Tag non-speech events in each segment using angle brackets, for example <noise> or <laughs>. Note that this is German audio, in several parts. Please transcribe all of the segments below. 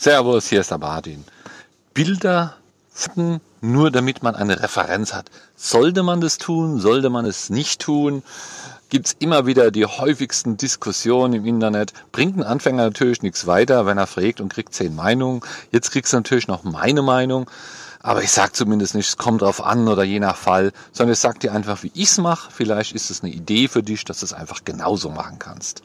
Servus, hier ist der Martin. Bilder nur damit man eine Referenz hat. Sollte man das tun? Sollte man es nicht tun? Gibt es immer wieder die häufigsten Diskussionen im Internet. Bringt ein Anfänger natürlich nichts weiter, wenn er fragt und kriegt zehn Meinungen. Jetzt kriegst du natürlich noch meine Meinung. Aber ich sage zumindest nicht, es kommt drauf an oder je nach Fall, sondern ich sage dir einfach, wie ich es mache. Vielleicht ist es eine Idee für dich, dass du es einfach genauso machen kannst.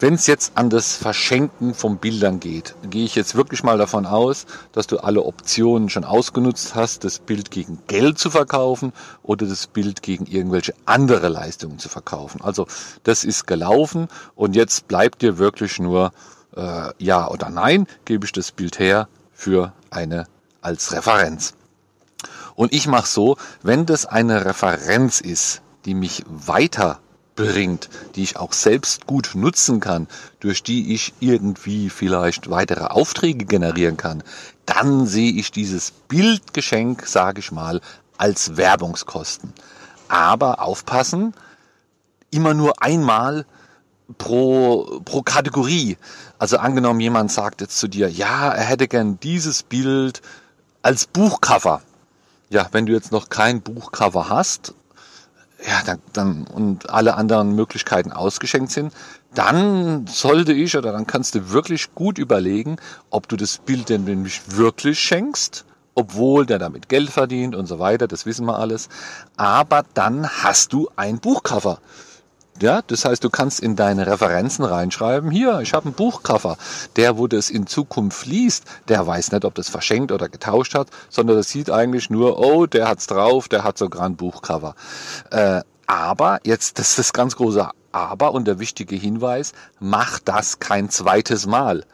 Wenn es jetzt an das Verschenken von Bildern geht, gehe ich jetzt wirklich mal davon aus, dass du alle Optionen schon ausgenutzt hast, das Bild gegen Geld zu verkaufen oder das Bild gegen irgendwelche andere Leistungen zu verkaufen. Also das ist gelaufen und jetzt bleibt dir wirklich nur äh, ja oder nein, gebe ich das Bild her für eine als Referenz. Und ich mache so, wenn das eine Referenz ist, die mich weiter bringt, die ich auch selbst gut nutzen kann, durch die ich irgendwie vielleicht weitere Aufträge generieren kann, dann sehe ich dieses Bildgeschenk, sage ich mal, als Werbungskosten. Aber aufpassen, immer nur einmal pro, pro Kategorie. Also angenommen, jemand sagt jetzt zu dir, ja, er hätte gern dieses Bild als Buchcover. Ja, wenn du jetzt noch kein Buchcover hast, ja, dann, dann und alle anderen Möglichkeiten ausgeschenkt sind, dann sollte ich oder dann kannst du wirklich gut überlegen, ob du das Bild denn nämlich wirklich schenkst, obwohl der damit Geld verdient und so weiter, das wissen wir alles. Aber dann hast du ein Buchcover. Ja, das heißt, du kannst in deine Referenzen reinschreiben, hier, ich habe einen Buchcover. Der, wo das in Zukunft liest, der weiß nicht, ob das verschenkt oder getauscht hat, sondern das sieht eigentlich nur, oh, der hat's drauf, der hat sogar ein Buchcover. Äh, aber, jetzt, das ist das ganz große Aber und der wichtige Hinweis, mach das kein zweites Mal.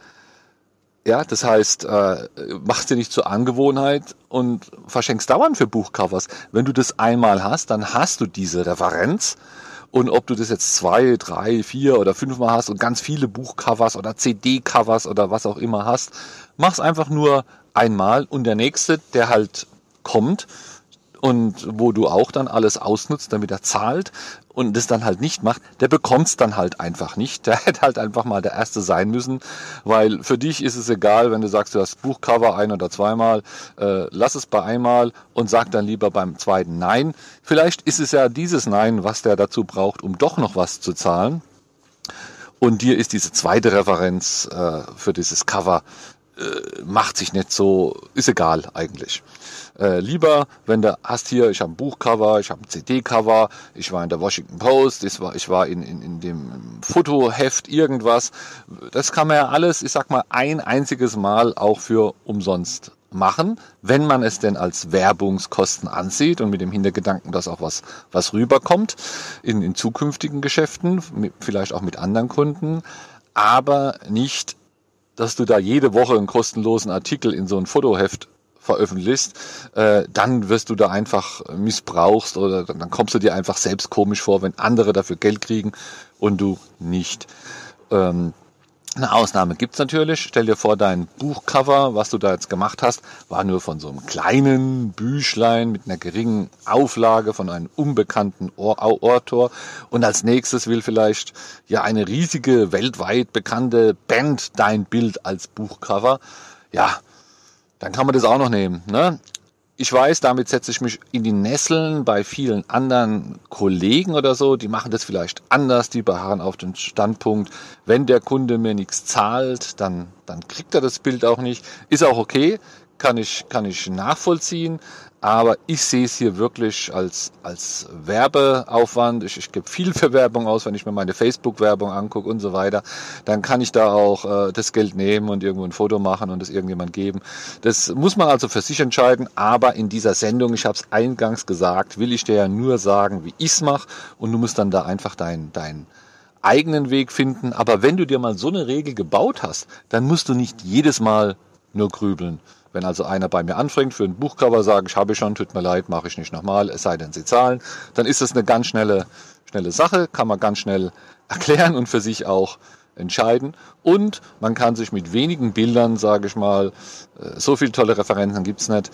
Ja, das heißt, äh, machst dir nicht zur Angewohnheit und verschenkst dauernd für Buchcovers. Wenn du das einmal hast, dann hast du diese Referenz und ob du das jetzt zwei, drei, vier oder fünfmal hast und ganz viele Buchcovers oder CD-Covers oder was auch immer hast, mach's einfach nur einmal und der nächste, der halt kommt, und wo du auch dann alles ausnutzt, damit er zahlt und das dann halt nicht macht, der bekommt's dann halt einfach nicht. <laughs> Der hätte halt einfach mal der Erste sein müssen, weil für dich ist es egal, wenn du sagst, du hast Buchcover ein oder zweimal, äh, lass es bei einmal und sag dann lieber beim zweiten Nein. Vielleicht ist es ja dieses Nein, was der dazu braucht, um doch noch was zu zahlen. Und dir ist diese zweite Referenz äh, für dieses Cover äh, macht sich nicht so, ist egal eigentlich. Äh, lieber, wenn du hast hier, ich habe ein Buchcover, ich habe ein CD-Cover, ich war in der Washington Post, ich war, ich war in, in, in dem Fotoheft irgendwas. Das kann man ja alles, ich sag mal, ein einziges Mal auch für umsonst machen, wenn man es denn als Werbungskosten ansieht und mit dem Hintergedanken, dass auch was, was rüberkommt in, in zukünftigen Geschäften, vielleicht auch mit anderen Kunden, aber nicht dass du da jede Woche einen kostenlosen Artikel in so ein Fotoheft veröffentlichst, äh, dann wirst du da einfach missbrauchst oder dann kommst du dir einfach selbst komisch vor, wenn andere dafür Geld kriegen und du nicht. Ähm, eine Ausnahme gibt's natürlich. Stell dir vor, dein Buchcover, was du da jetzt gemacht hast, war nur von so einem kleinen Büchlein mit einer geringen Auflage von einem unbekannten Autor. Und als nächstes will vielleicht ja eine riesige, weltweit bekannte Band dein Bild als Buchcover. Ja, dann kann man das auch noch nehmen. Ne? Ich weiß, damit setze ich mich in die Nesseln bei vielen anderen Kollegen oder so. Die machen das vielleicht anders. Die beharren auf den Standpunkt, wenn der Kunde mir nichts zahlt, dann, dann kriegt er das Bild auch nicht. Ist auch okay kann ich, kann ich nachvollziehen. Aber ich sehe es hier wirklich als, als Werbeaufwand. Ich, ich gebe viel für Werbung aus, wenn ich mir meine Facebook-Werbung angucke und so weiter. Dann kann ich da auch äh, das Geld nehmen und irgendwo ein Foto machen und es irgendjemand geben. Das muss man also für sich entscheiden. Aber in dieser Sendung, ich habe es eingangs gesagt, will ich dir ja nur sagen, wie ich es mache. Und du musst dann da einfach dein, dein eigenen Weg finden. Aber wenn du dir mal so eine Regel gebaut hast, dann musst du nicht jedes Mal nur grübeln. Wenn also einer bei mir anfängt für ein Buchcover, sage ich, habe ich schon, tut mir leid, mache ich nicht nochmal, es sei denn, Sie zahlen, dann ist es eine ganz schnelle, schnelle Sache, kann man ganz schnell <laughs> erklären und für sich auch entscheiden. Und man kann sich mit wenigen Bildern, sage ich mal, äh, so viele tolle Referenzen gibt's nicht,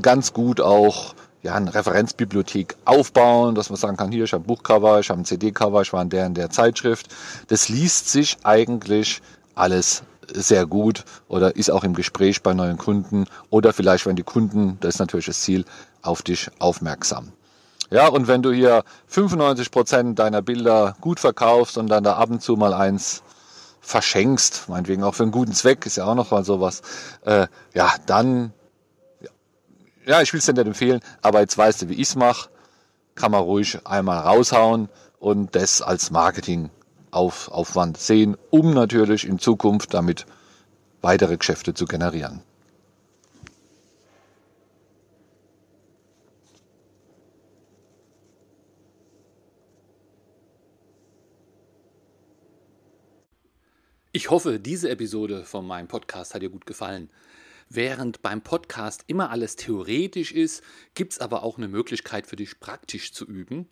ganz gut auch ja, eine Referenzbibliothek aufbauen, dass man sagen kann, hier, ich habe ein Buchcover, ich habe ein CD-Cover, ich war in der in der Zeitschrift. Das liest sich eigentlich alles sehr gut oder ist auch im Gespräch bei neuen Kunden oder vielleicht, wenn die Kunden, das ist natürlich das Ziel, auf dich aufmerksam. Ja, und wenn du hier 95 Prozent deiner Bilder gut verkaufst und dann da ab und zu mal eins verschenkst, meinetwegen auch für einen guten Zweck, ist ja auch noch mal sowas, äh, ja, dann, ja, ich will es dir nicht empfehlen, aber jetzt weißt du, wie ich es mache, kann man ruhig einmal raushauen und das als Marketingaufwand sehen, um natürlich in Zukunft damit weitere Geschäfte zu generieren. Ich hoffe, diese Episode von meinem Podcast hat dir gut gefallen. Während beim Podcast immer alles theoretisch ist, gibt es aber auch eine Möglichkeit für dich praktisch zu üben.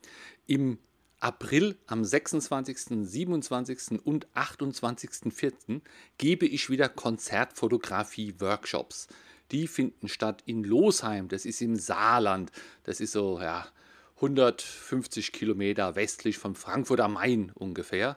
Im April am 26., 27. und 28.04. gebe ich wieder Konzertfotografie-Workshops. Die finden statt in Losheim, das ist im Saarland. Das ist so ja, 150 Kilometer westlich von Frankfurt am Main ungefähr.